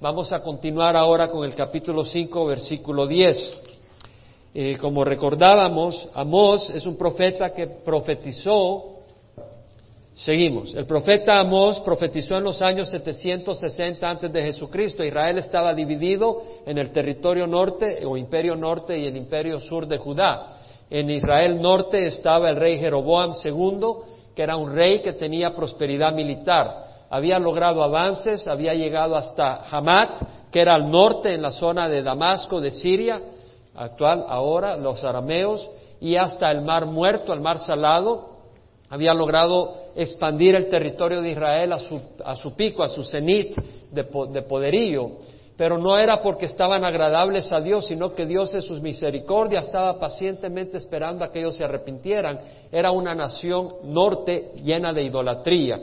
Vamos a continuar ahora con el capítulo 5, versículo 10. Eh, como recordábamos, Amós es un profeta que profetizó. Seguimos. El profeta Amós profetizó en los años 760 antes de Jesucristo. Israel estaba dividido en el territorio norte o imperio norte y el imperio sur de Judá. En Israel norte estaba el rey Jeroboam II, que era un rey que tenía prosperidad militar. Había logrado avances, había llegado hasta Hamat, que era al norte en la zona de Damasco, de Siria, actual ahora, los arameos, y hasta el mar muerto, el mar salado, había logrado expandir el territorio de Israel a su, a su pico, a su cenit de, de, poderío. Pero no era porque estaban agradables a Dios, sino que Dios en sus misericordias estaba pacientemente esperando a que ellos se arrepintieran. Era una nación norte llena de idolatría.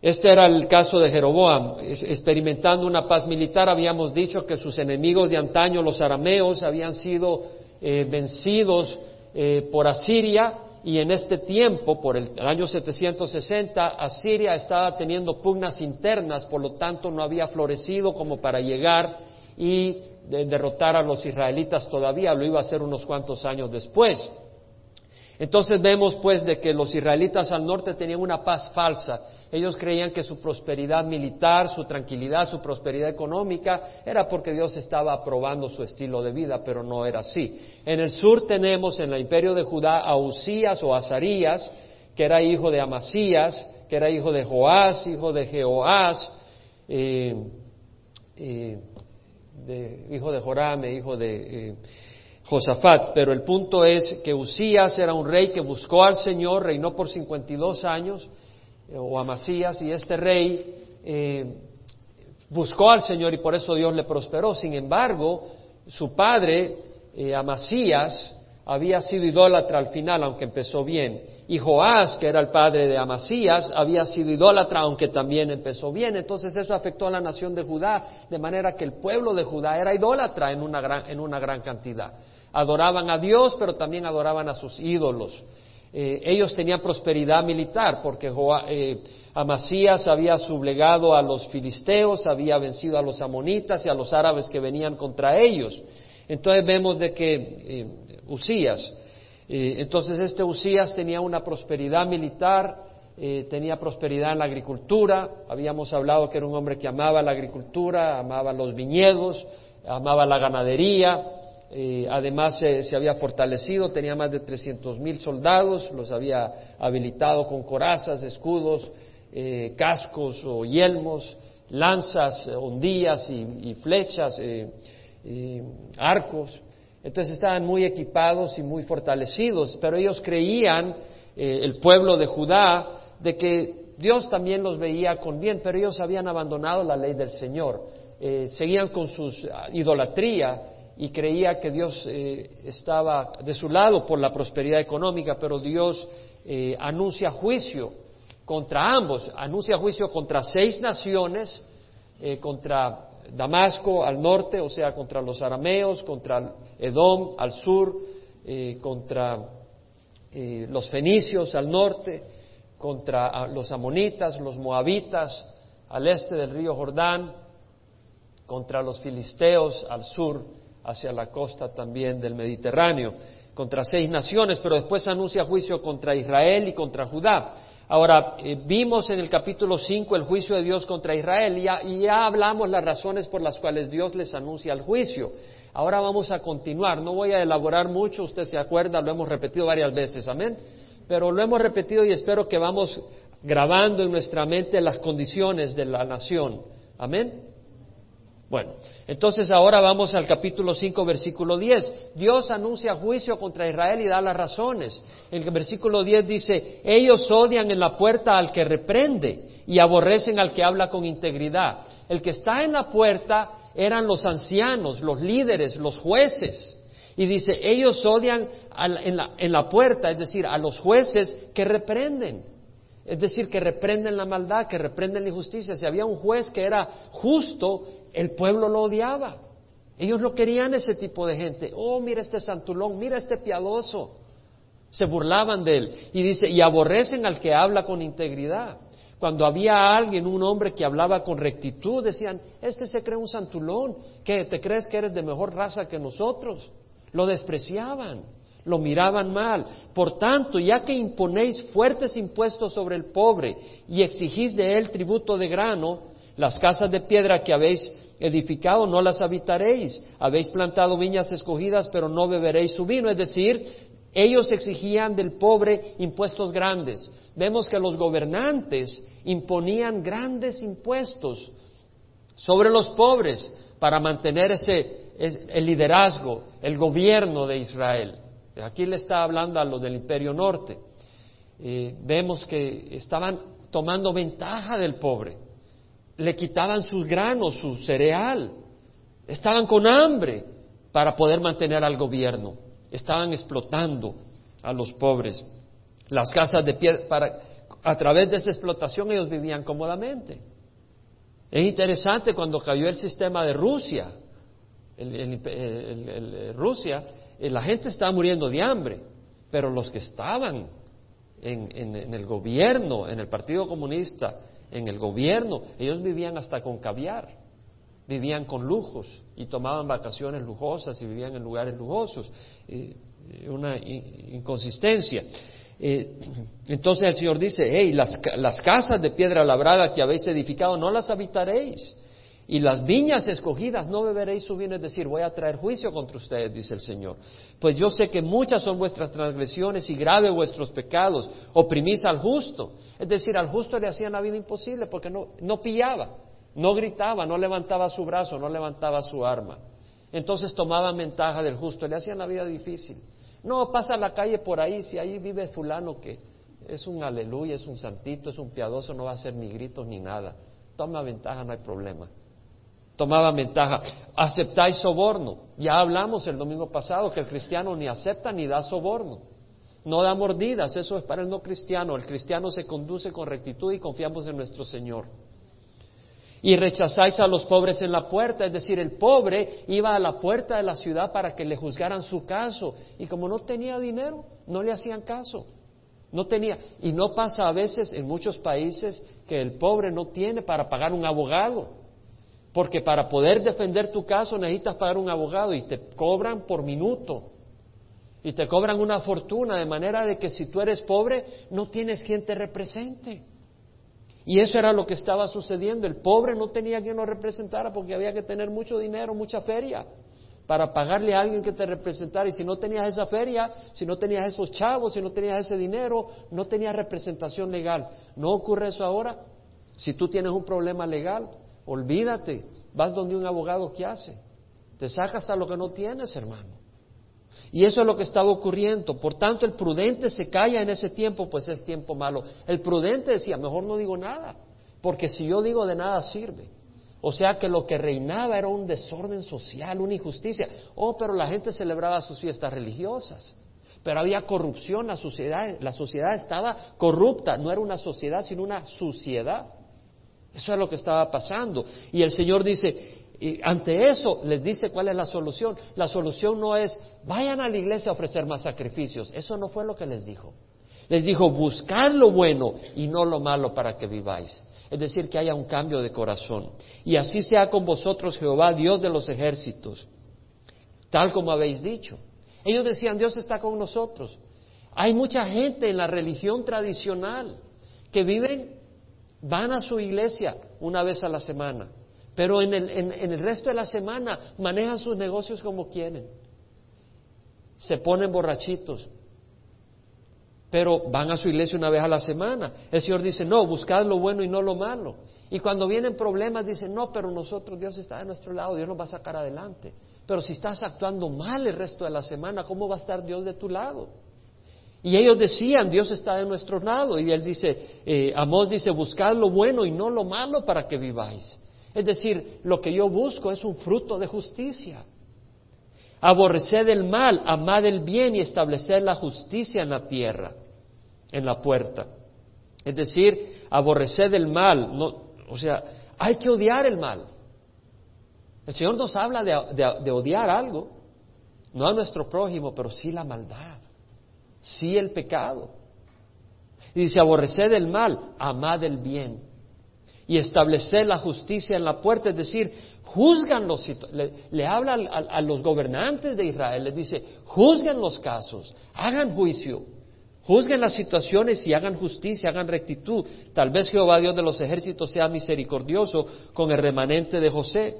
Este era el caso de Jeroboam. Experimentando una paz militar, habíamos dicho que sus enemigos de antaño, los arameos, habían sido eh, vencidos eh, por Asiria y en este tiempo, por el, año 760, Asiria estaba teniendo pugnas internas, por lo tanto no había florecido como para llegar y de derrotar a los israelitas todavía, lo iba a hacer unos cuantos años después. Entonces vemos pues de que los israelitas al norte tenían una paz falsa. Ellos creían que su prosperidad militar, su tranquilidad, su prosperidad económica era porque Dios estaba aprobando su estilo de vida, pero no era así. En el sur tenemos en el imperio de Judá a Usías o Azarías, que era hijo de Amasías, que era hijo de Joás, hijo de Jehoás, eh, eh, hijo de Jorame, hijo de... Eh, Josafat, pero el punto es que Usías era un rey que buscó al Señor, reinó por 52 años, o Amasías, y este rey eh, buscó al Señor y por eso Dios le prosperó. Sin embargo, su padre, eh, Amasías, había sido idólatra al final, aunque empezó bien. Y Joás, que era el padre de Amasías, había sido idólatra, aunque también empezó bien. Entonces eso afectó a la nación de Judá, de manera que el pueblo de Judá era idólatra en una gran, en una gran cantidad. Adoraban a Dios, pero también adoraban a sus ídolos. Eh, ellos tenían prosperidad militar porque eh, Amasías había sublegado a los filisteos, había vencido a los amonitas y a los árabes que venían contra ellos. Entonces vemos de que eh, Usías, eh, entonces este Usías tenía una prosperidad militar, tenía prosperidad en la agricultura, habíamos hablado que era un hombre que amaba la agricultura, amaba los viñedos, amaba la ganadería, eh, además se había fortalecido, tenía más de 300 mil soldados, los había habilitado con corazas, escudos, eh, cascos o yelmos, lanzas, hondillas y, y flechas, eh, arcos. Entonces estaban muy equipados y muy fortalecidos, pero ellos creían, el pueblo de Judá, de que Dios también los veía con bien, pero ellos habían abandonado la ley del Señor, seguían con su idolatría y creía que Dios eh, estaba de su lado por la prosperidad económica, pero Dios eh, anuncia juicio contra ambos, anuncia juicio contra seis naciones, eh, contra Damasco al norte, o sea, contra los arameos, contra Edom al sur, contra los fenicios al norte, contra los amonitas, los moabitas al este del río Jordán, contra los filisteos al sur hacia la costa también del Mediterráneo, contra seis naciones, pero después anuncia juicio contra Israel y contra Judá. Ahora, eh, vimos en el capítulo 5 el juicio de Dios contra Israel y ya, y ya hablamos las razones por las cuales Dios les anuncia el juicio. Ahora vamos a continuar, no voy a elaborar mucho, usted se acuerda, lo hemos repetido varias veces, amén. Pero lo hemos repetido y espero que vamos grabando en nuestra mente las condiciones de la nación, amén. Bueno, entonces ahora vamos al capítulo 5, versículo 10. Dios anuncia juicio contra Israel y da las razones. En el versículo 10 dice, ellos odian en la puerta al que reprende y aborrecen al que habla con integridad. El que está en la puerta eran los ancianos, los líderes, los jueces. Y dice, ellos odian en, la, en la puerta, es decir, a los jueces que reprenden. Es decir, que reprenden la maldad, que reprenden la injusticia. Si había un juez que era justo, el pueblo lo odiaba. Ellos no querían ese tipo de gente. Oh, mira este santulón, mira este piadoso. Se burlaban de él. Y dice, y aborrecen al que habla con integridad. Cuando había alguien, un hombre que hablaba con rectitud, decían, este se cree un santulón, que te crees que eres de mejor raza que nosotros. Lo despreciaban, lo miraban mal. Por tanto, ya que imponéis fuertes impuestos sobre el pobre y exigís de él tributo de grano, las casas de piedra que habéis edificado no las habitaréis. Habéis plantado viñas escogidas, pero no beberéis su vino. Es decir, ellos exigían del pobre impuestos grandes. Vemos que los gobernantes imponían grandes impuestos sobre los pobres para mantener ese, el liderazgo, el gobierno de Israel. Aquí le está hablando a los del Imperio Norte. Eh, vemos que estaban tomando ventaja del pobre. Le quitaban sus granos, su cereal. Estaban con hambre para poder mantener al gobierno. Estaban explotando a los pobres. Las casas de piedra, para, a través de esa explotación ellos vivían cómodamente. Es interesante cuando cayó el sistema de Rusia, el, Rusia, eh, la gente estaba muriendo de hambre, pero los que estaban en, en, el gobierno, en el Partido Comunista, en el gobierno, ellos vivían hasta con caviar, vivían con lujos y tomaban vacaciones lujosas y vivían en lugares lujosos. Una inconsistencia. Eh, entonces el Señor dice, hey, las, las casas de piedra labrada que habéis edificado no las habitaréis y las viñas escogidas no beberéis su vino, es decir, voy a traer juicio contra ustedes, dice el Señor. Pues yo sé que muchas son vuestras transgresiones y graves vuestros pecados. Oprimís al justo, es decir, al justo le hacían la vida imposible porque no, no pillaba, no gritaba, no levantaba su brazo, no levantaba su arma. Entonces tomaban ventaja del justo, le hacían la vida difícil. No, pasa la calle por ahí, si ahí vive fulano que es un aleluya, es un santito, es un piadoso, no va a hacer ni gritos ni nada. Toma ventaja, no hay problema tomaba ventaja. Aceptáis soborno. Ya hablamos el domingo pasado que el cristiano ni acepta ni da soborno. No da mordidas, eso es para el no cristiano. El cristiano se conduce con rectitud y confiamos en nuestro Señor. Y rechazáis a los pobres en la puerta, es decir, el pobre iba a la puerta de la ciudad para que le juzgaran su caso. Y como no tenía dinero, no le hacían caso. No tenía. Y no pasa a veces en muchos países que el pobre no tiene para pagar un abogado. Porque para poder defender tu caso necesitas pagar un abogado y te cobran por minuto. Y te cobran una fortuna, de manera de que si tú eres pobre, no tienes quien te represente. Y eso era lo que estaba sucediendo. El pobre no tenía quien lo representara porque había que tener mucho dinero, mucha feria para pagarle a alguien que te representara. Y si no tenías esa feria, si no tenías esos chavos, si no tenías ese dinero, no tenías representación legal. ¿No ocurre eso ahora? Si tú tienes un problema legal, Olvídate, vas donde un abogado que hace. Te sacas a lo que no tienes, hermano. Y eso es lo que estaba ocurriendo. Por tanto, el prudente se calla en ese tiempo, pues es tiempo malo. El prudente decía, mejor no digo nada, porque si yo digo de nada sirve. O sea que lo que reinaba era un desorden social, una injusticia. Oh, pero la gente celebraba sus fiestas religiosas. Pero había corrupción, la sociedad, la sociedad estaba corrupta, no era una sociedad, sino una suciedad. Eso es lo que estaba pasando. Y el Señor dice, y ante eso les dice cuál es la solución. La solución no es, vayan a la iglesia a ofrecer más sacrificios. Eso no fue lo que les dijo. Les dijo, buscad lo bueno y no lo malo para que viváis. Es decir, que haya un cambio de corazón. Y así sea con vosotros, Jehová, Dios de los ejércitos, tal como habéis dicho. Ellos decían, Dios está con nosotros. Hay mucha gente en la religión tradicional que viven Van a su iglesia una vez a la semana, pero en el, en, el resto de la semana manejan sus negocios como quieren. Se ponen borrachitos, pero van a su iglesia una vez a la semana. El Señor dice, no, buscad lo bueno y no lo malo. Y cuando vienen problemas, dicen, no, pero nosotros, Dios está de nuestro lado, Dios nos va a sacar adelante. Pero si estás actuando mal el resto de la semana, ¿cómo va a estar Dios de tu lado? Y ellos decían, Dios está de nuestro lado. Y él dice, eh, Amós dice, buscad lo bueno y no lo malo para que viváis. Es decir, lo que yo busco es un fruto de justicia. Aborreced el mal, amad el bien y estableced la justicia en la tierra, en la puerta. Es decir, aborreced el mal. No, o sea, hay que odiar el mal. El Señor nos habla de odiar algo, no a nuestro prójimo, pero sí la maldad sí el pecado. Y dice, aborreced el mal, amad el bien. Y estableced la justicia en la puerta, es decir, juzgan los le, le habla a, a, los gobernantes de Israel, les dice, juzguen los casos, hagan juicio, juzguen las situaciones y hagan justicia, hagan rectitud. Tal vez Jehová Dios de los ejércitos sea misericordioso con el remanente de José.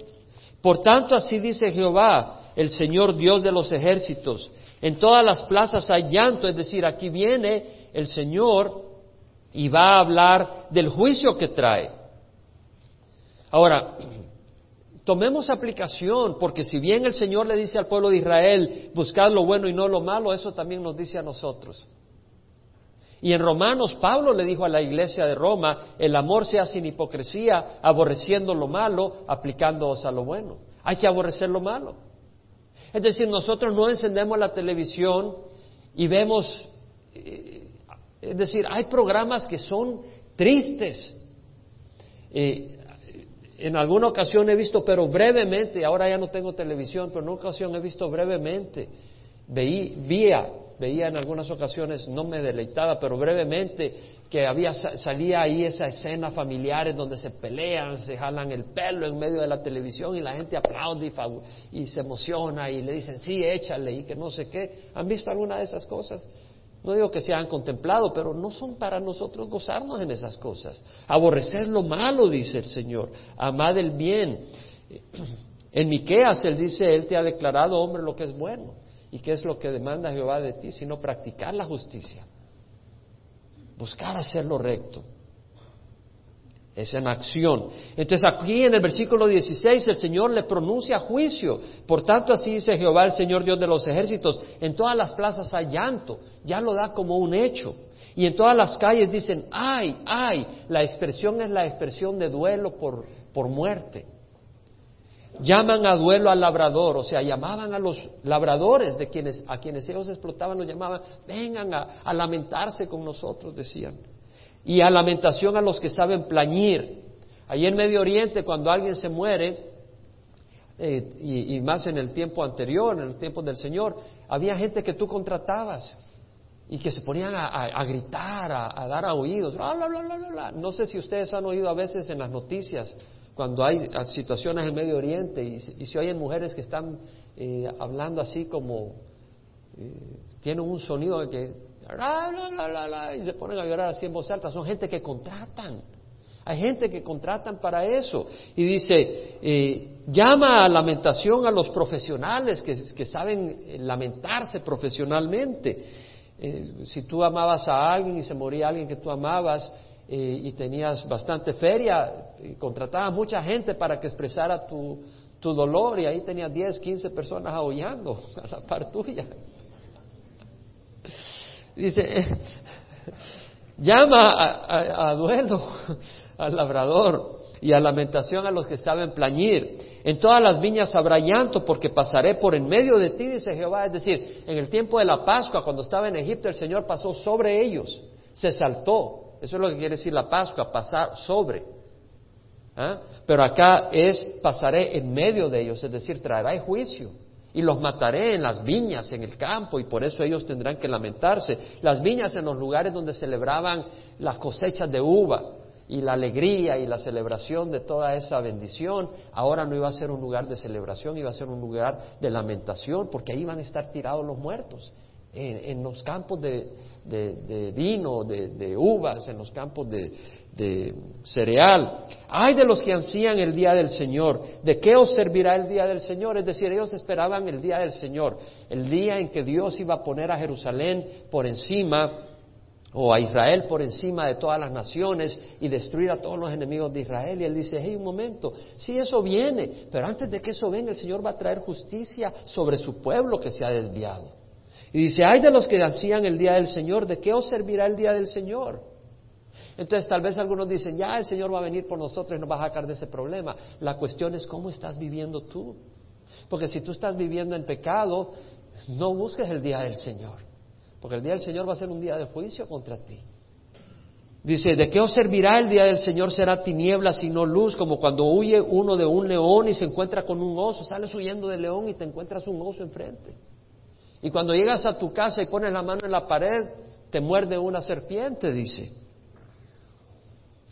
Por tanto, así dice Jehová, el Señor Dios de los ejércitos. En todas las plazas hay llanto, es decir, aquí viene el Señor y va a hablar del juicio que trae. Ahora, tomemos aplicación, porque si bien el Señor le dice al pueblo de Israel, buscad lo bueno y no lo malo, eso también nos dice a nosotros. Y en Romanos, Pablo le dijo a la iglesia de Roma, el amor sea sin hipocresía, aborreciendo lo malo, aplicándoos a lo bueno. Hay que aborrecer lo malo. Es decir, nosotros no encendemos la televisión y vemos, eh, es decir, hay programas que son tristes. Eh, en alguna ocasión he visto, pero brevemente, ahora ya no tengo televisión, pero en una ocasión he visto brevemente, veía veía en algunas ocasiones, no me deleitaba, pero brevemente, que había, salía ahí esa escena familiar en donde se pelean, se jalan el pelo en medio de la televisión y la gente aplaude y, se emociona y le dicen, sí, échale y que no sé qué. ¿Han visto alguna de esas cosas? No digo que se han contemplado, pero no son para nosotros gozarnos en esas cosas. Aborrecer lo malo, dice el Señor. Amad el bien. En Miqueas él dice, él te ha declarado hombre lo que es bueno. ¿Y qué es lo que demanda Jehová de ti? Sino practicar la justicia, buscar hacer lo recto. Es en acción. Entonces aquí en el versículo 16 el Señor le pronuncia juicio. Por tanto así dice Jehová el Señor Dios de los ejércitos. En todas las plazas hay llanto. Ya lo da como un hecho. Y en todas las calles dicen, ay, ay. La expresión es la expresión de duelo por, por muerte llaman a duelo al labrador, o sea, llamaban a los labradores de quienes, a quienes ellos explotaban, los llamaban, vengan a, lamentarse con nosotros, decían. Y a lamentación a los que saben plañir. Allí en Medio Oriente, cuando alguien se muere, eh, y, más en el tiempo anterior, en el tiempo del Señor, había gente que tú contratabas y que se ponían a, gritar, a, dar a oídos. no sé si ustedes han oído a veces en las noticias cuando hay situaciones en Medio Oriente y, si oyen mujeres que están eh, hablando así como eh, tienen un sonido de que y se ponen a llorar así en voz alta, son gente que contratan. Hay gente que contratan para eso. Y dice, eh, llama a lamentación a los profesionales que, saben lamentarse profesionalmente. si tú amabas a alguien y se moría alguien que tú amabas, eh, y tenías bastante feria, y contratabas mucha gente para que expresara tu, tu dolor y ahí tenías 10, 15 personas aullando a la par tuya. Dice, llama a, a, duelo al labrador y a lamentación a los que saben plañir. En todas las viñas habrá llanto porque pasaré por en medio de ti, dice Jehová. Es decir, en el tiempo de la Pascua, cuando estaba en Egipto, el Señor pasó sobre ellos, se saltó eso es lo que quiere decir la Pascua, pasar sobre. ¿Ah? Pero acá es pasaré en medio de ellos, es decir, traerá juicio. Y los mataré en las viñas, en el campo, y por eso ellos tendrán que lamentarse. Las viñas en los lugares donde celebraban las cosechas de uva y la alegría y la celebración de toda esa bendición, ahora no iba a ser un lugar de celebración, iba a ser un lugar de lamentación, porque ahí iban a estar tirados los muertos, en los campos de, vino, de, uvas, en los campos de, cereal. Hay de los que ansían el día del Señor. ¿De qué os servirá el día del Señor? Es decir, ellos esperaban el día del Señor, el día en que Dios iba a poner a Jerusalén por encima o a Israel por encima de todas las naciones y destruir a todos los enemigos de Israel. Y él dice, hey, un momento, sí, eso viene, pero antes de que eso venga, el Señor va a traer justicia sobre su pueblo que se ha desviado. Y dice, ay de los que hacían el día del Señor, ¿de qué os servirá el día del Señor? Entonces tal vez algunos dicen, ya el Señor va a venir por nosotros y nos va a sacar de ese problema. La cuestión es cómo estás viviendo tú. Porque si tú estás viviendo en pecado, no busques el día del Señor. Porque el día del Señor va a ser un día de juicio contra ti. Dice, ¿de qué os servirá el día del Señor? Será tinieblas y no luz, como cuando huye uno de un león y se encuentra con un oso. Sales huyendo del león y te encuentras un oso enfrente. Y cuando llegas a tu casa y pones la mano en la pared, te muerde una serpiente, dice.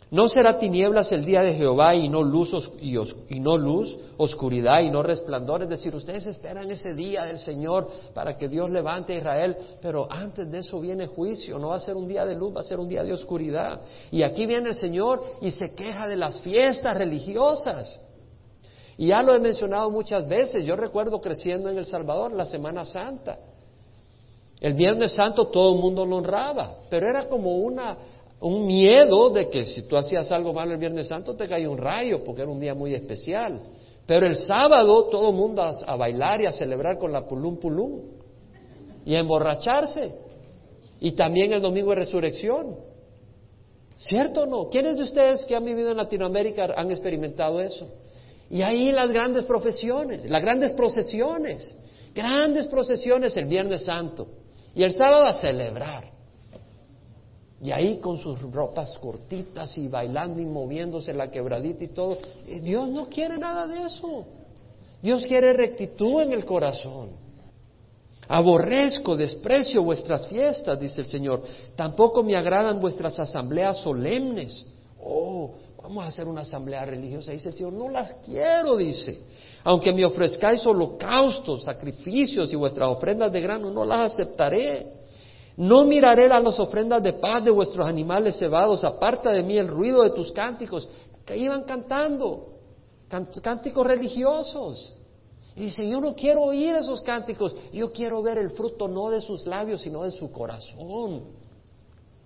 No será tinieblas el día de Jehová y no luz, y, no luz, oscuridad y no resplandor. Es decir, ustedes esperan ese día del Señor para que Dios levante a Israel, pero antes de eso viene juicio. No va a ser un día de luz, va a ser un día de oscuridad. Y aquí viene el Señor y se queja de las fiestas religiosas. Y ya lo he mencionado muchas veces. Yo recuerdo creciendo en El Salvador la Semana Santa. El Viernes Santo todo el mundo lo honraba, pero era como una un miedo de que si tú hacías algo malo el Viernes Santo te caía un rayo, porque era un día muy especial. Pero el sábado todo el mundo a, bailar y a celebrar con la pulum pulum y a emborracharse. Y también el domingo de resurrección. ¿Cierto o no? ¿Quiénes de ustedes que han vivido en Latinoamérica han experimentado eso? Y ahí las grandes profesiones, las grandes procesiones, grandes procesiones el Viernes Santo. Y el sábado a celebrar. Y ahí con sus ropas cortitas y bailando y moviéndose la quebradita y todo. Dios no quiere nada de eso. Dios quiere rectitud en el corazón. Aborrezco, desprecio vuestras fiestas, dice el Señor. Tampoco me agradan vuestras asambleas solemnes. Oh, vamos a hacer una asamblea religiosa. Dice el Señor, no las quiero, dice. Aunque me ofrezcáis holocaustos, sacrificios y vuestras ofrendas de grano, no las aceptaré. No miraré a las ofrendas de paz de vuestros animales cebados, aparta de mí el ruido de tus cánticos, que iban cantando, cánticos religiosos. Y dice, yo no quiero oír esos cánticos, yo quiero ver el fruto no de sus labios, sino de su corazón.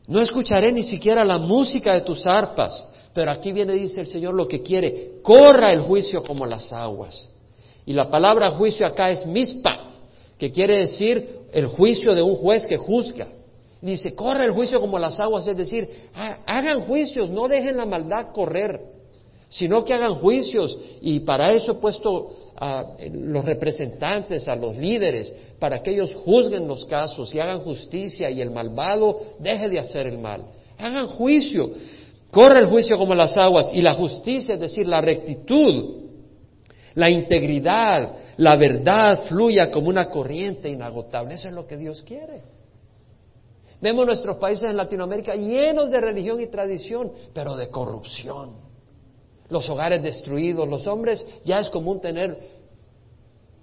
No escucharé ni siquiera la música de tus arpas, pero aquí viene, dice el Señor, lo que quiere, corra el juicio como las aguas. Y la palabra juicio acá es mispa, que quiere decir el juicio de un juez que juzga. Dice, corre el juicio como las aguas, es decir, hagan juicios, no dejen la maldad correr, sino que hagan juicios. Y para eso he puesto a los representantes, a los líderes, para que ellos juzguen los casos y hagan justicia y el malvado deje de hacer el mal. Hagan juicio, corre el juicio como las aguas y la justicia, es decir, la rectitud, la integridad, la verdad fluya como una corriente inagotable. Eso es lo que Dios quiere. Vemos nuestros países en Latinoamérica llenos de religión y tradición, pero de corrupción. Los hogares destruidos, los hombres ya es común tener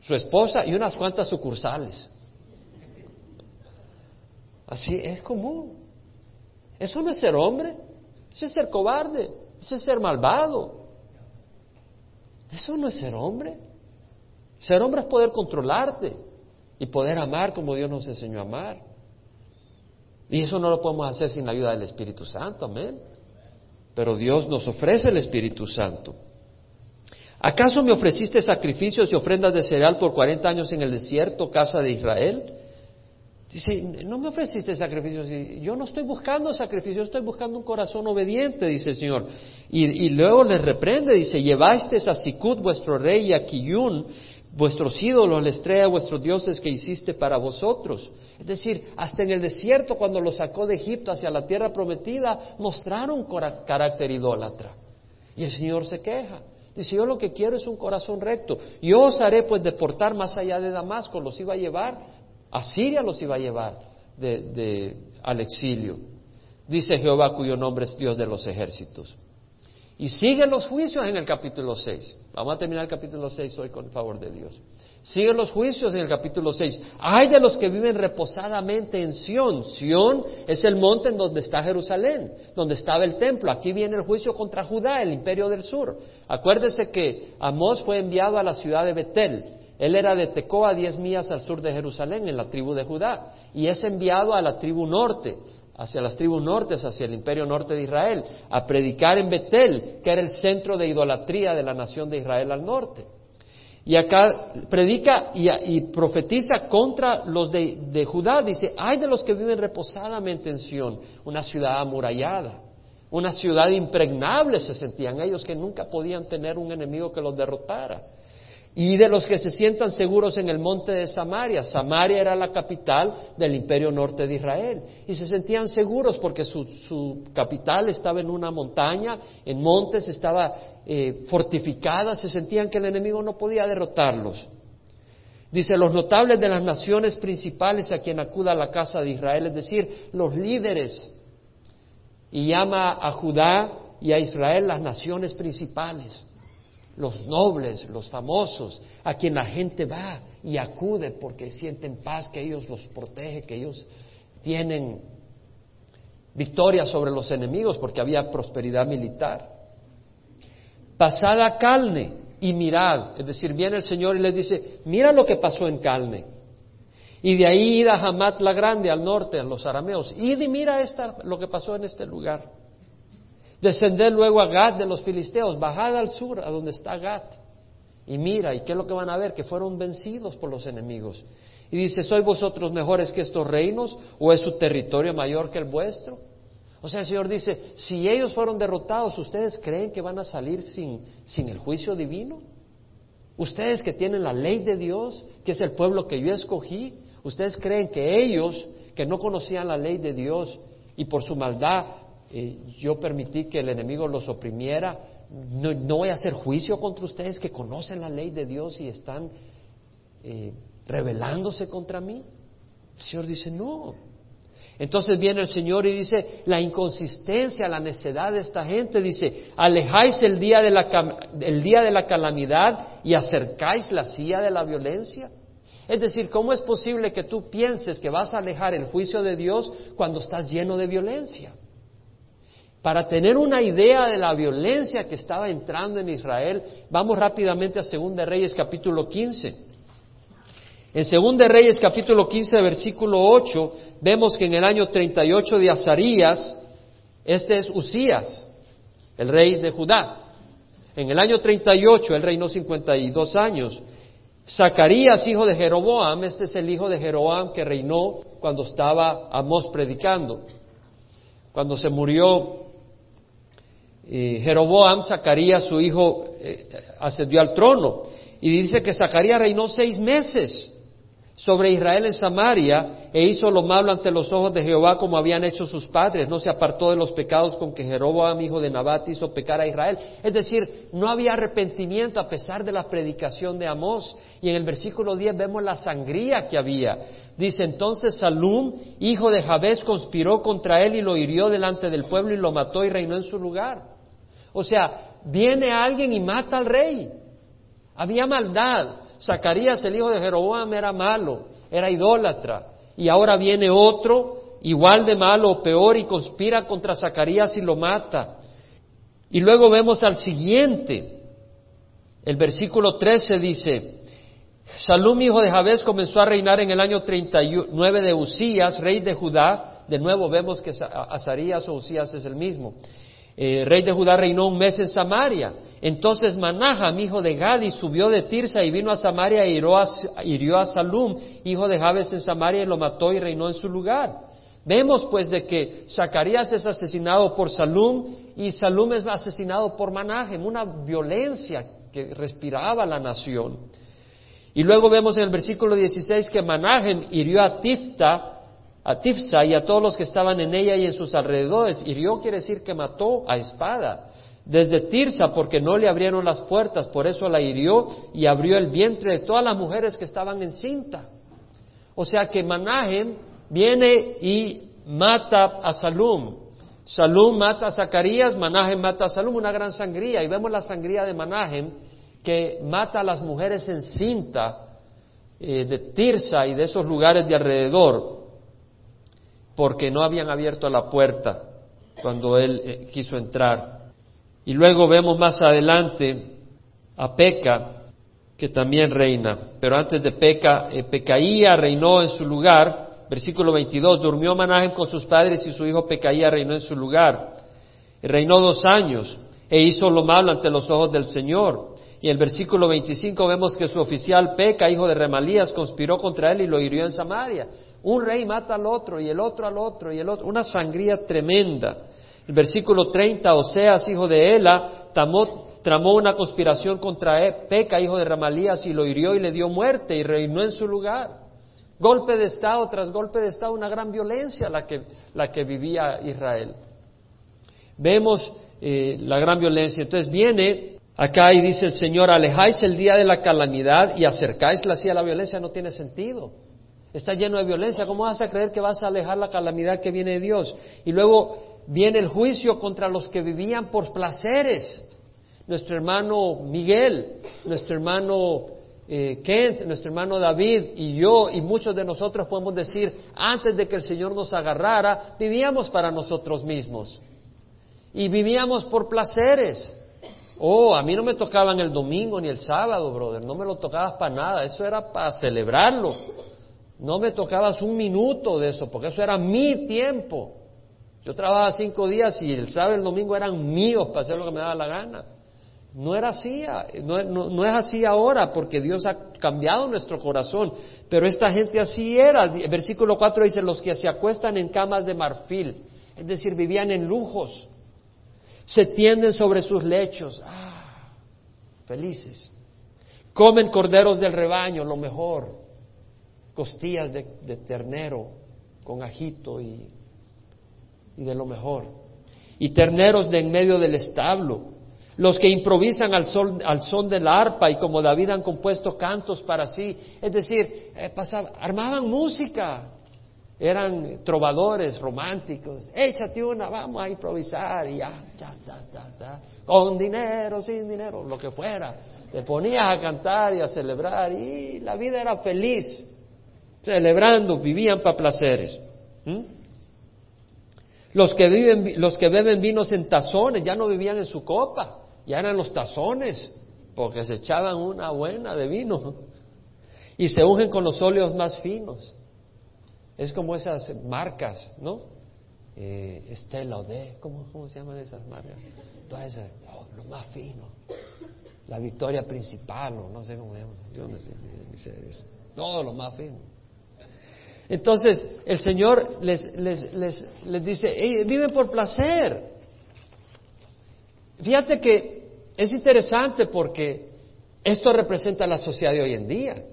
su esposa y unas cuantas sucursales. Así es común. Eso no es ser hombre, eso es ser cobarde, eso es ser malvado. Eso no es ser hombre. Ser hombre es poder controlarte y poder amar como Dios nos enseñó a amar. Y eso no lo podemos hacer sin la ayuda del Espíritu Santo, amén. Pero Dios nos ofrece el Espíritu Santo. ¿Acaso me ofreciste sacrificios y ofrendas de cereal por cuarenta años en el desierto, casa de Israel? Dice, no me ofreciste sacrificios. Yo no estoy buscando sacrificios, estoy buscando un corazón obediente, dice el Señor. Y, luego les reprende, dice, llevaste a Sicut, vuestro rey, y a Kiyun, vuestros ídolos, la estrella vuestros dioses que hiciste para vosotros. Es decir, hasta en el desierto, cuando los sacó de Egipto hacia la tierra prometida, mostraron carácter idólatra. Y el Señor se queja. Dice, yo lo que quiero es un corazón recto. Yo os haré pues deportar más allá de Damasco, los iba a llevar, a Siria los iba a llevar al exilio. Dice Jehová cuyo nombre es Dios de los ejércitos. Y sigue los juicios en el capítulo 6. Vamos a terminar el capítulo 6 hoy con el favor de Dios. Sigue los juicios en el capítulo 6. Hay de los que viven reposadamente en Sión. Sión es el monte en donde está Jerusalén, donde estaba el templo. Aquí viene el juicio contra Judá, el imperio del sur. Acuérdese que Amós fue enviado a la ciudad de Betel. Él era de Tecoa, diez millas al sur de Jerusalén, en la tribu de Judá. Y es enviado a la tribu norte hacia las tribus nortes, hacia el imperio norte de Israel, a predicar en Betel, que era el centro de idolatría de la nación de Israel al norte. Y acá predica y, profetiza contra los de, Judá. Dice, hay de los que viven reposadamente en Sión, una ciudad amurallada, una ciudad impregnable se sentían ellos que nunca podían tener un enemigo que los derrotara y de los que se sientan seguros en el monte de Samaria. Samaria era la capital del imperio norte de Israel. Y se sentían seguros porque su, capital estaba en una montaña, en montes, estaba eh, fortificada, se sentían que el enemigo no podía derrotarlos. Dice, los notables de las naciones principales a quien acuda la casa de Israel, es decir, los líderes. Y llama a Judá y a Israel las naciones principales, los nobles, los famosos, a quien la gente va y acude porque sienten paz, que ellos los protege, que ellos tienen victoria sobre los enemigos porque había prosperidad militar. Pasada carne, y mirad. Es decir, viene el Señor y les dice, mira lo que pasó en Calne. Y de ahí id a Hamat la Grande, al norte, a los arameos. Id y mira esta, lo que pasó en este lugar. Descended luego a Gat de los filisteos, bajad al sur, a donde está Gat. Y mira, ¿y qué es lo que van a ver? Que fueron vencidos por los enemigos. Y dice, ¿sois vosotros mejores que estos reinos o es su territorio mayor que el vuestro? O sea, el Señor dice, si ellos fueron derrotados, ¿ustedes creen que van a salir sin, sin el juicio divino? Ustedes que tienen la ley de Dios, que es el pueblo que yo escogí, ¿ustedes creen que ellos, que no conocían la ley de Dios y por su maldad eh, yo permití que el enemigo los oprimiera, no, voy a hacer juicio contra ustedes que conocen la ley de Dios y están eh, rebelándose contra mí? El Señor dice, no, entonces viene el Señor y dice, la inconsistencia, la necedad de esta gente, dice, alejáis el día de la, el día de la calamidad y acercáis la silla de la violencia. Es decir, ¿cómo es posible que tú pienses que vas a alejar el juicio de Dios cuando estás lleno de violencia? Para tener una idea de la violencia que estaba entrando en Israel, vamos rápidamente a 2 Reyes capítulo 15. En 2 Reyes capítulo 15 versículo 8 vemos que en el año 38 de Azarías, este es Usías, el rey de Judá. En el año 38 él reinó 52 años. Zacarías, hijo de Jeroboam, este es el hijo de Jeroboam que reinó cuando estaba Amós predicando. Cuando se murió eh, Jeroboam, Zacarías, su hijo, eh, ascendió al trono. Y dice que Zacarías reinó seis meses sobre Israel en Samaria e hizo lo malo ante los ojos de Jehová como habían hecho sus padres. No se apartó de los pecados con que Jeroboam, hijo de Nabat, hizo pecar a Israel. Es decir, no había arrepentimiento a pesar de la predicación de Amós. Y en el versículo 10 vemos la sangría que había. Dice entonces Salum, hijo de Jabez, conspiró contra él y lo hirió delante del pueblo y lo mató y reinó en su lugar. O sea, viene alguien y mata al rey. Había maldad. Zacarías, el hijo de Jeroboam, era malo, era idólatra. Y ahora viene otro, igual de malo o peor, y conspira contra Zacarías y lo mata. Y luego vemos al siguiente. El versículo 13 dice, Salum, hijo de Jabez, comenzó a reinar en el año 39 de Usías, rey de Judá. De nuevo vemos que Azarías o Usías es el mismo. Eh, rey de Judá reinó un mes en Samaria. Entonces Manaham, hijo de Gadi, subió de Tirsa y vino a Samaria e hirió a, Salum, hijo de Jabes en Samaria, y lo mató y reinó en su lugar. Vemos pues de que Zacarías es asesinado por Salum y Salum es asesinado por Manahem, una violencia que respiraba la nación. Y luego vemos en el versículo 16 que Manahem hirió a Tifta, a Tifsa y a todos los que estaban en ella y en sus alrededores. Hirió quiere decir que mató a espada desde Tirsa porque no le abrieron las puertas, por eso la hirió y abrió el vientre de todas las mujeres que estaban en cinta. O sea que Manahem viene y mata a Salum. Salum mata a Zacarías, Manahem mata a Salum, una gran sangría. Y vemos la sangría de Manahem que mata a las mujeres en cinta eh, de Tirsa y de esos lugares de alrededor porque no habían abierto la puerta cuando él eh, quiso entrar. Y luego vemos más adelante a Peca, que también reina. Pero antes de Peca, eh, Pecaía reinó en su lugar. Versículo 22, durmió Manahem con sus padres y su hijo Pecaía reinó en su lugar. Reinó dos años e hizo lo malo ante los ojos del Señor. Y en el versículo 25 vemos que su oficial Peca, hijo de Remalías, conspiró contra él y lo hirió en Samaria. Un rey mata al otro y el otro al otro y el otro. Una sangría tremenda. El versículo 30, Oseas, hijo de Ela, tramó una conspiración contra e, Peca, hijo de Ramalías, y lo hirió y le dio muerte y reinó en su lugar. Golpe de Estado tras golpe de Estado, una gran violencia la que, la que vivía Israel. Vemos eh, la gran violencia. Entonces viene Acá y dice el Señor, alejáis el día de la calamidad y acercáis la silla la violencia, no tiene sentido. Está lleno de violencia, ¿cómo vas a creer que vas a alejar la calamidad que viene de Dios? Y luego viene el juicio contra los que vivían por placeres. Nuestro hermano Miguel, nuestro hermano eh, Kent, nuestro hermano David y yo y muchos de nosotros podemos decir, antes de que el Señor nos agarrara, vivíamos para nosotros mismos y vivíamos por placeres. Oh, a mí no me tocaban el domingo ni el sábado, brother, no me lo tocabas para nada, eso era para celebrarlo. No me tocabas un minuto de eso, porque eso era mi tiempo. Yo trabajaba cinco días y el sábado y el domingo eran míos para hacer lo que me daba la gana. No era así, no, es así ahora, porque Dios ha cambiado nuestro corazón. Pero esta gente así era. El versículo 4 dice, los que se acuestan en camas de marfil, es decir, vivían en lujos se tienden sobre sus lechos, ah, felices. Comen corderos del rebaño, lo mejor, costillas de, ternero con ajito y, y de lo mejor. Y terneros de en medio del establo, los que improvisan al, sol, al, son de la arpa y como David han compuesto cantos para sí. Es decir, eh, armaban música, eran trovadores románticos. Échate una, vamos a improvisar y ya, ya, ya, ya, ya. Con dinero, sin dinero, lo que fuera. Te ponías a cantar y a celebrar y la vida era feliz. Celebrando, vivían para placeres. Los que, viven, los que beben vinos en tazones ya no vivían en su copa, ya eran los tazones, porque se echaban una buena de vino. Y se ungen con los óleos más finos. Es como esas marcas, ¿no? Eh, Estela de, ¿cómo, ¿cómo, se llaman esas marcas? Todas esas, oh, lo más fino. La victoria principal, o no sé cómo se llama. Yo no sé, eso. Todo lo más fino. Entonces, el Señor les, les, les, dice, viven por placer. Fíjate que es interesante porque esto representa la sociedad de hoy en día.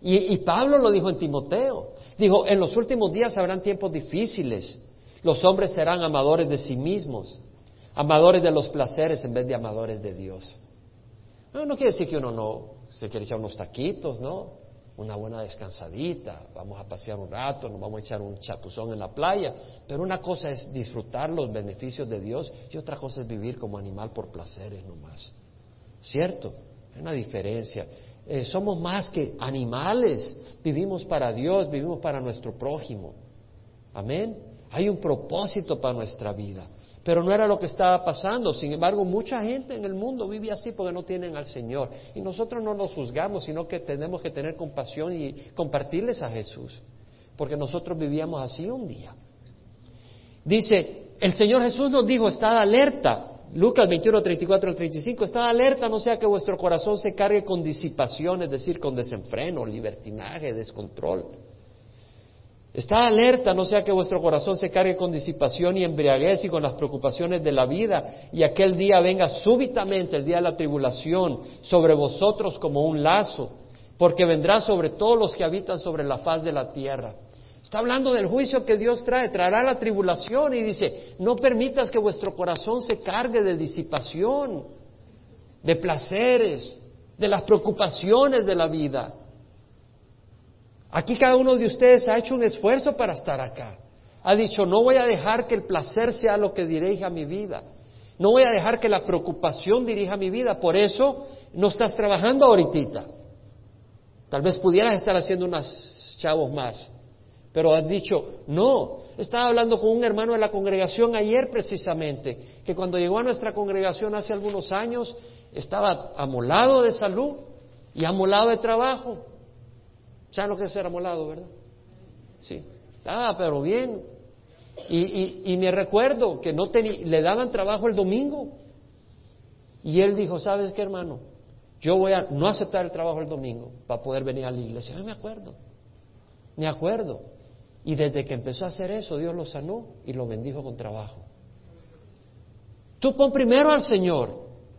Y, y Pablo lo dijo en Timoteo. Dijo, en los últimos días habrán tiempos difíciles. Los hombres serán amadores de sí mismos, amadores de los placeres en vez de amadores de Dios. No, no quiere decir que uno no se quiere echar unos taquitos, ¿no? Una buena descansadita, vamos a pasear un rato, nos vamos a echar un chapuzón en la playa. Pero una cosa es disfrutar los beneficios de Dios y otra cosa es vivir como animal por placeres nomás. ¿Cierto? Hay una diferencia. Eh, somos más que animales, vivimos para Dios, vivimos para nuestro prójimo. Amén. Hay un propósito para nuestra vida. Pero no era lo que estaba pasando. Sin embargo, mucha gente en el mundo vive así porque no tienen al Señor. Y nosotros no nos juzgamos, sino que tenemos que tener compasión y compartirles a Jesús. Porque nosotros vivíamos así un día. Dice, el Señor Jesús nos dijo, estad alerta. Lucas 21, 34 35, estad alerta, no sea que vuestro corazón se cargue con disipación, es decir, con desenfreno, libertinaje, descontrol. Estad alerta, no sea que vuestro corazón se cargue con disipación y embriaguez y con las preocupaciones de la vida, y aquel día venga súbitamente, el día de la tribulación, sobre vosotros como un lazo, porque vendrá sobre todos los que habitan sobre la faz de la tierra. Está hablando del juicio que Dios trae, traerá la tribulación y dice, no permitas que vuestro corazón se cargue de disipación, de placeres, de las preocupaciones de la vida. Aquí cada uno de ustedes ha hecho un esfuerzo para estar acá. Ha dicho, no voy a dejar que el placer sea lo que dirija mi vida. No voy a dejar que la preocupación dirija mi vida. Por eso no estás trabajando ahorita. Tal vez pudieras estar haciendo unos chavos más. Pero has dicho, no, estaba hablando con un hermano de la congregación ayer precisamente, que cuando llegó a nuestra congregación hace algunos años estaba amolado de salud y amolado de trabajo. ¿Saben lo que es ser amolado, verdad? Sí, estaba pero bien. Y, me recuerdo que no tenía, le daban trabajo el domingo. Y él dijo, ¿sabes qué, hermano? Yo voy a no aceptar el trabajo el domingo para poder venir a la iglesia. Yo me acuerdo, me acuerdo. Y desde que empezó a hacer eso, Dios lo sanó y lo bendijo con trabajo. Tú pon primero al Señor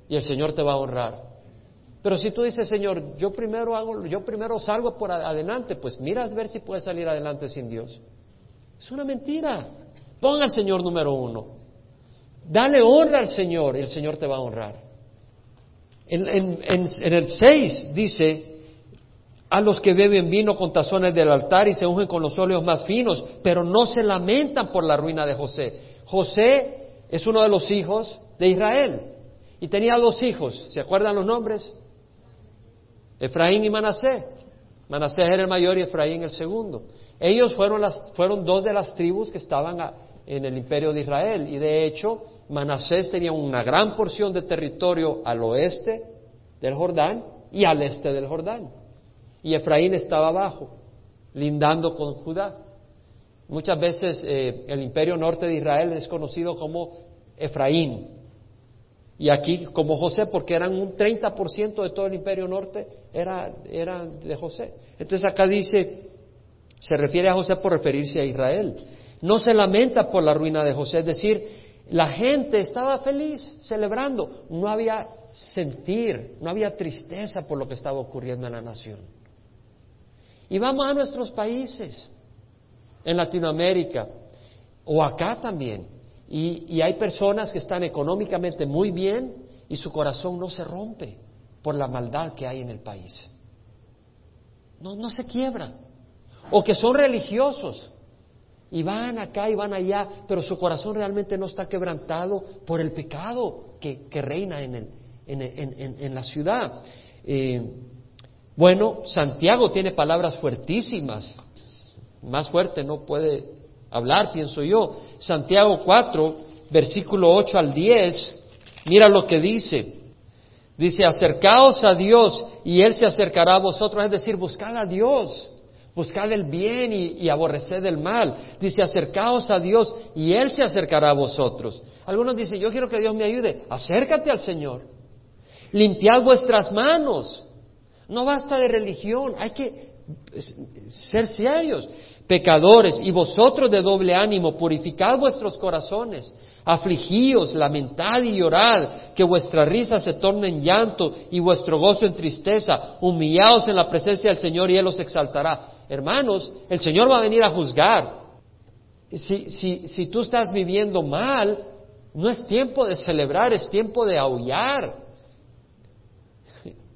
y el Señor te va a honrar. Pero si tú dices, Señor, yo primero hago, yo primero salgo por adelante, pues miras a ver si puedes salir adelante sin Dios. Es una mentira. Pon al Señor número uno. Dale honra al Señor y el Señor te va a honrar. En, el 6 dice, a los que beben vino con tazones del altar y se ungen con los óleos más finos, pero no se lamentan por la ruina de José. José es uno de los hijos de Israel y tenía dos hijos, ¿se acuerdan los nombres? Efraín y Manasés. Manasés era el mayor y Efraín el segundo. Ellos fueron, las, fueron dos de las tribus que estaban en el imperio de Israel y de hecho Manasés tenía una gran porción de territorio al oeste del Jordán y al este del Jordán. Y Efraín estaba abajo, lindando con Judá. Muchas veces eh, el imperio norte de Israel es conocido como Efraín. Y aquí como José, porque eran un 30% de todo el imperio norte, era, era de José. Entonces acá dice, se refiere a José por referirse a Israel. No se lamenta por la ruina de José, es decir, la gente estaba feliz, celebrando, no había sentir, no había tristeza por lo que estaba ocurriendo en la nación. Y vamos a nuestros países, en Latinoamérica o acá también, y, y hay personas que están económicamente muy bien y su corazón no se rompe por la maldad que hay en el país. No, no se quiebra. O que son religiosos y van acá y van allá, pero su corazón realmente no está quebrantado por el pecado que, reina en, el, en, la ciudad. Eh, bueno, Santiago tiene palabras fuertísimas, más fuerte no puede hablar, pienso yo. Santiago 4, versículo 8 al 10, mira lo que dice. Dice, acercaos a Dios y Él se acercará a vosotros, es decir, buscad a Dios, buscad el bien y, aborreced el mal. Dice, acercaos a Dios y Él se acercará a vosotros. Algunos dicen, yo quiero que Dios me ayude, acércate al Señor. Limpiad vuestras manos. No basta de religión, hay que ser serios. Pecadores, y vosotros de doble ánimo, purificad vuestros corazones Afligíos, lamentad y llorad, que vuestra risa se torne en llanto y vuestro gozo en tristeza. Humillaos en la presencia del Señor y Él os exaltará. Hermanos, el Señor va a venir a juzgar. Si, si, si tú estás viviendo mal, no es tiempo de celebrar, es tiempo de aullar.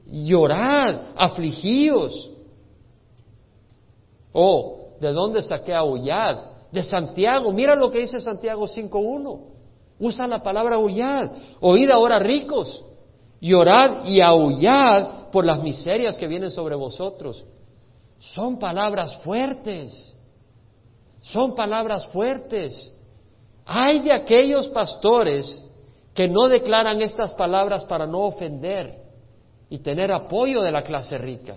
Llorad, afligíos. Oh, ¿de dónde saqué aullad? De Santiago. Mira lo que dice Santiago 5.1. Usa la palabra aullad. Oíd ahora ricos, llorad y aullad por las miserias que vienen sobre vosotros. Son palabras fuertes. Son palabras fuertes. Hay de aquellos pastores que no declaran estas palabras para no ofender y tener apoyo de la clase rica.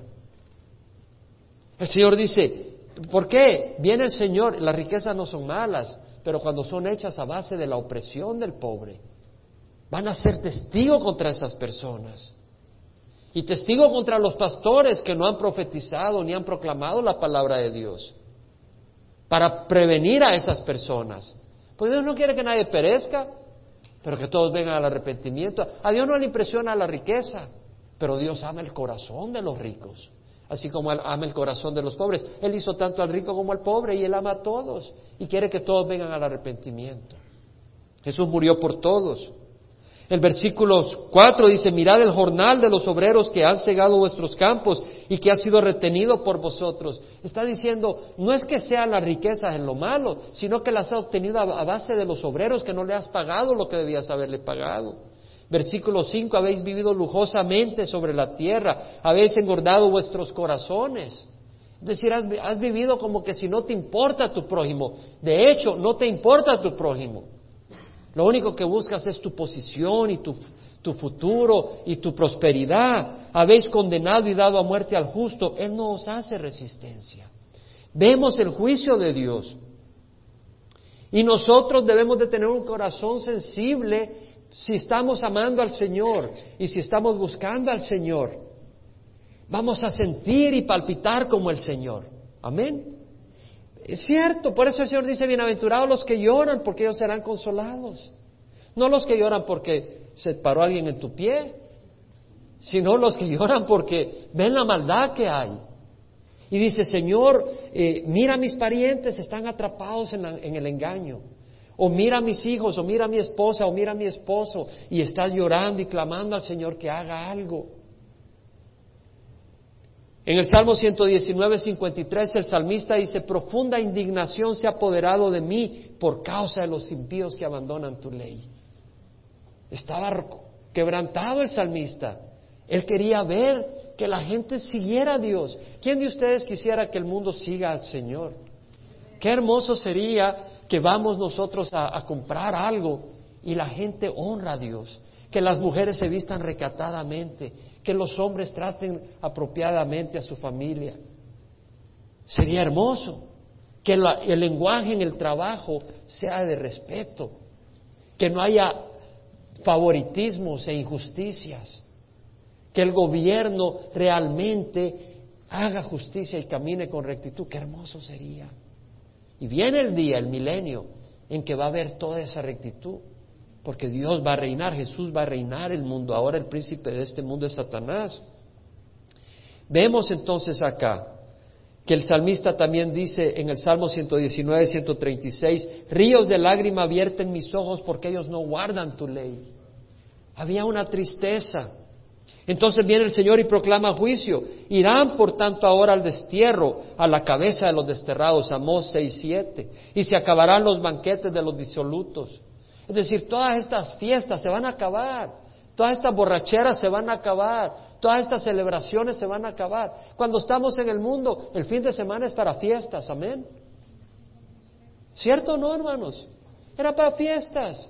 El Señor dice, ¿por qué? Viene el Señor, las riquezas no son malas, pero cuando son hechas a base de la opresión del pobre, van a ser testigo contra esas personas. Y testigo contra los pastores que no han profetizado ni han proclamado la palabra de Dios. Para prevenir a esas personas. Pues Dios no quiere que nadie perezca, pero que todos vengan al arrepentimiento. A Dios no le impresiona la riqueza, pero Dios ama el corazón de los ricos así como Él ama el corazón de los pobres. Él hizo tanto al rico como al pobre y Él ama a todos y quiere que todos vengan al arrepentimiento. Jesús murió por todos. El versículo 4 dice, mirad el jornal de los obreros que han cegado vuestros campos y que ha sido retenido por vosotros. Está diciendo, no es que sean las riquezas en lo malo, sino que las ha obtenido a base de los obreros que no le has pagado lo que debías haberle pagado. Versículo 5, habéis vivido lujosamente sobre la tierra, habéis engordado vuestros corazones. Es decir, has, vivido como que si no te importa tu prójimo. De hecho, no te importa tu prójimo. Lo único que buscas es tu posición y tu, tu futuro y tu prosperidad. Habéis condenado y dado a muerte al justo. Él no os hace resistencia. Vemos el juicio de Dios. Y nosotros debemos de tener un corazón sensible si estamos amando al Señor y si estamos buscando al Señor, vamos a sentir y palpitar como el Señor. Amén. Es cierto, por eso el Señor dice, bienaventurados los que lloran, porque ellos serán consolados. No los que lloran porque se paró alguien en tu pie, sino los que lloran porque ven la maldad que hay. Y dice, Señor, eh, mira mis parientes, están atrapados en el engaño. O mira a mis hijos, o mira a mi esposa, o mira a mi esposo, y estás llorando y clamando al Señor que haga algo. En el Salmo 119, 53, el salmista dice, profunda indignación se ha apoderado de mí por causa de los impíos que abandonan tu ley. Estaba quebrantado el salmista. Él quería ver que la gente siguiera a Dios. ¿Quién de ustedes quisiera que el mundo siga al Señor? Qué hermoso sería que vamos nosotros a, comprar algo y la gente honra a Dios, que las mujeres se vistan recatadamente, que los hombres traten apropiadamente a su familia. Sería hermoso que el lenguaje en el trabajo sea de respeto, que no haya favoritismos e injusticias, que el gobierno realmente haga justicia y camine con rectitud. Qué hermoso sería. Y viene el día, el milenio, en que va a haber toda esa rectitud porque Dios va a reinar, Jesús va a reinar el mundo. Ahora el príncipe de este mundo es Satanás. Vemos entonces acá que el salmista también dice en el Salmo 119, 136, ríos de lágrima vierten mis ojos porque ellos no guardan tu ley. Había una tristeza. Entonces viene el Señor y proclama juicio. Irán, por tanto, ahora al destierro, a la cabeza de los desterrados, Amós 6, 7. Y se acabarán los banquetes de los disolutos. Es decir, todas estas fiestas se van a acabar, todas estas borracheras se van a acabar, todas estas celebraciones se van a acabar. Cuando estamos en el mundo, el fin de semana es para fiestas, amén. ¿Cierto o no, hermanos? Era para fiestas.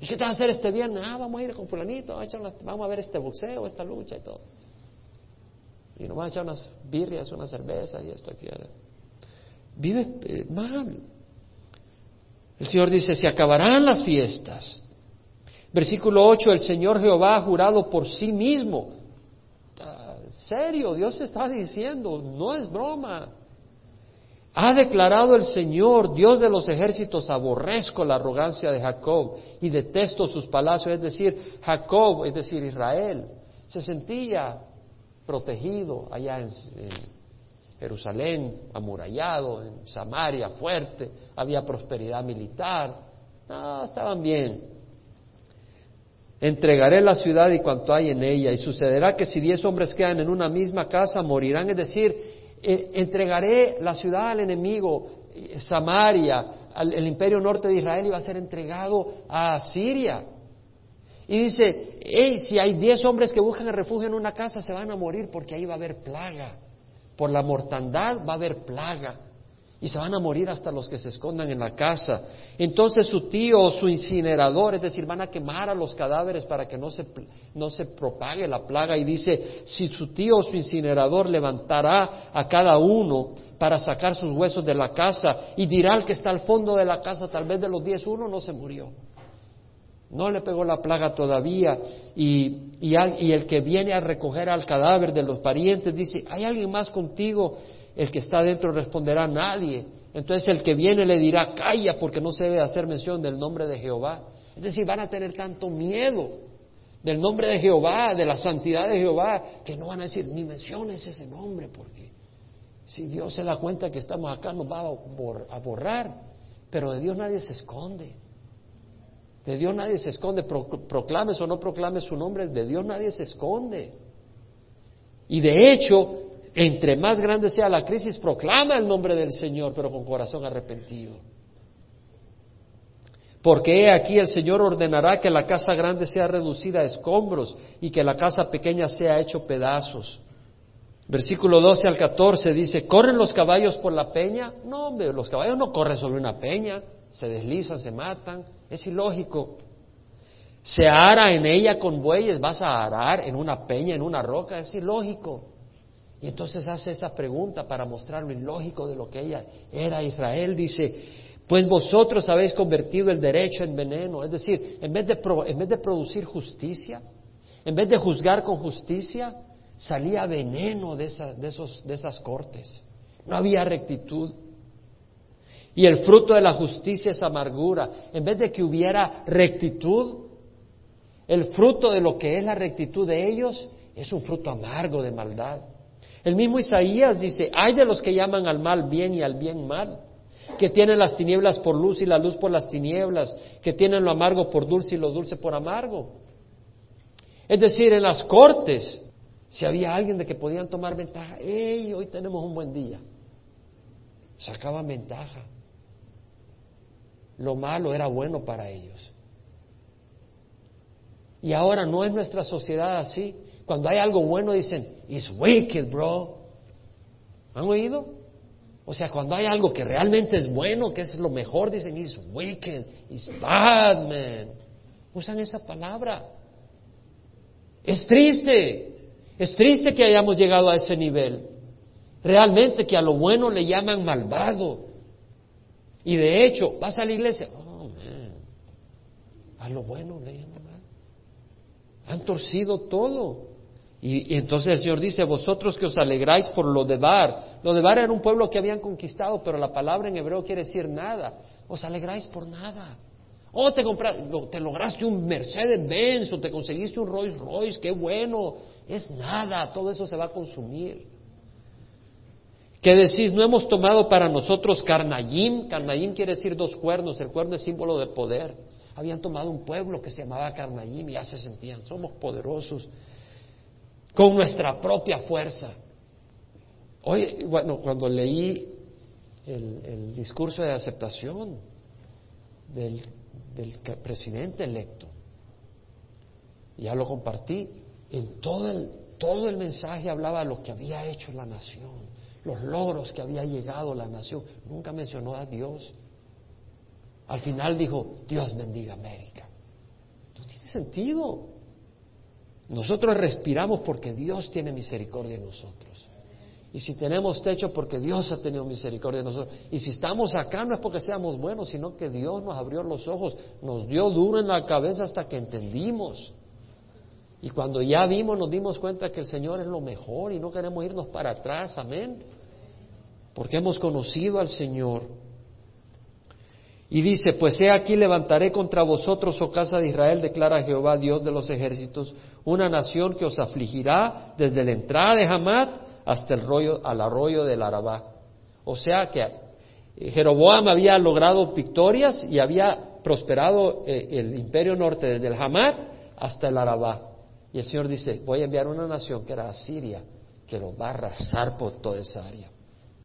¿Y qué te va a hacer este viernes? Ah, vamos a ir con fulanito, vamos a ver este boxeo, esta lucha y todo. Y nos van a echar unas birrias, una cerveza y esto aquí. Vive eh, mal. El Señor dice, se acabarán las fiestas. Versículo 8, el Señor Jehová ha jurado por sí mismo. Ah, serio, Dios está diciendo, no es broma. Ha declarado el Señor, Dios de los ejércitos, aborrezco la arrogancia de Jacob y detesto sus palacios, es decir, Jacob, es decir, Israel, se sentía protegido allá en, en Jerusalén amurallado, en Samaria fuerte, había prosperidad militar, no, estaban bien. Entregaré la ciudad y cuanto hay en ella, y sucederá que si diez hombres quedan en una misma casa, morirán, es decir, eh, entregaré la ciudad al enemigo, eh, Samaria, el imperio norte de Israel iba a ser entregado a Siria. Y dice, hey, si hay diez hombres que buscan el refugio en una casa, se van a morir porque ahí va a haber plaga por la mortandad va a haber plaga y se van a morir hasta los que se escondan en la casa. Entonces su tío o su incinerador, es decir, van a quemar a los cadáveres para que no se, no se propague la plaga. Y dice, si su tío o su incinerador levantará a cada uno para sacar sus huesos de la casa y dirá al que está al fondo de la casa, tal vez de los diez uno no se murió. No le pegó la plaga todavía y, y, el que viene a recoger al cadáver de los parientes dice, ¿hay alguien más contigo? El que está dentro responderá, nadie. Entonces el que viene le dirá, calla porque no se debe hacer mención del nombre de Jehová. Es decir, van a tener tanto miedo del nombre de Jehová, de la santidad de Jehová, que no van a decir, ni menciones ese nombre, porque si Dios se da cuenta que estamos acá nos va a borrar, pero de Dios nadie se esconde. De Dios nadie se esconde, proclames o no proclames su nombre, de Dios nadie se esconde. Y de hecho, entre más grande sea la crisis, proclama el nombre del Señor, pero con corazón arrepentido. Porque he aquí el Señor ordenará que la casa grande sea reducida a escombros y que la casa pequeña sea hecho pedazos. Versículo 12 al 14 dice, ¿corren los caballos por la peña? No, hombre, los caballos no corren sobre una peña, se deslizan, se matan. Es ilógico. Se ara en ella con bueyes, vas a arar en una peña, en una roca, es ilógico. Y entonces hace esa pregunta para mostrar lo ilógico de lo que ella era Israel. Dice, pues vosotros habéis convertido el derecho en veneno. Es decir, en vez de, en vez de producir justicia, en vez de juzgar con justicia, salía veneno de, de, esos, de esas cortes. No había rectitud. Y el fruto de la justicia es amargura. En vez de que hubiera rectitud, el fruto de lo que es la rectitud de ellos es un fruto amargo de maldad. El mismo Isaías dice, hay de los que llaman al mal bien y al bien mal. que tienen las tinieblas por luz y la luz por las tinieblas, que tienen lo amargo por dulce y lo dulce por amargo. Es decir, en las cortes, si había alguien de que podían tomar ventaja, ¡hey! Hoy tenemos un buen día. Sacaban ventaja. Lo malo era bueno para ellos. Y ahora no es nuestra sociedad así. Cuando hay algo bueno dicen, it's wicked, bro. ¿Han oído? O sea, cuando hay algo que realmente es bueno, que es lo mejor, dicen, it's wicked, it's bad, man. Usan esa palabra. Es triste, es triste que hayamos llegado a ese nivel. Realmente que a lo bueno le llaman malvado. Y de hecho, vas a la iglesia, oh, man, a lo bueno le llaman mal. Han torcido todo. Y, entonces el Señor dice, vosotros que os alegráis por lo de Bar. Lo de Bar era un pueblo que habían conquistado, pero la palabra en hebreo quiere decir nada. Os alegráis por nada. Oh, te, compraste, te lograste un Mercedes Benz o te conseguiste un Rolls Royce, qué bueno. Es nada, todo eso se va a consumir. ¿Qué decís? No hemos tomado para nosotros Carnayim. Carnayim quiere decir dos cuernos. El cuerno es símbolo de poder. Habían tomado un pueblo que se llamaba Carnayim y ya se sentían, somos poderosos con nuestra propia fuerza. Hoy, bueno, cuando leí el, discurso de aceptación del, del, presidente electo, ya lo compartí, en todo el, todo el mensaje hablaba de lo que había hecho la nación, los logros que había llegado la nación. Nunca mencionó a Dios. Al final dijo, Dios bendiga América. No tiene sentido. Nosotros respiramos porque Dios tiene misericordia de nosotros. Y si tenemos techo, porque Dios ha tenido misericordia de nosotros. Y si estamos acá, no es porque seamos buenos, sino que Dios nos abrió los ojos, nos dio duro en la cabeza hasta que entendimos. Y cuando ya vimos, nos dimos cuenta que el Señor es lo mejor y no queremos irnos para atrás. Amén. Porque hemos conocido al Señor. Y dice, pues he aquí levantaré contra vosotros, oh casa de Israel, declara Jehová, Dios de los ejércitos, una nación que os afligirá desde la entrada de Hamat hasta el al arroyo del Arabá. O sea que eh, Jeroboam había logrado victorias y había prosperado eh, el imperio norte desde el Hamat hasta el Arabá. Y el Señor dice, voy a enviar una nación que era Asiria, que lo va a arrasar por toda esa área.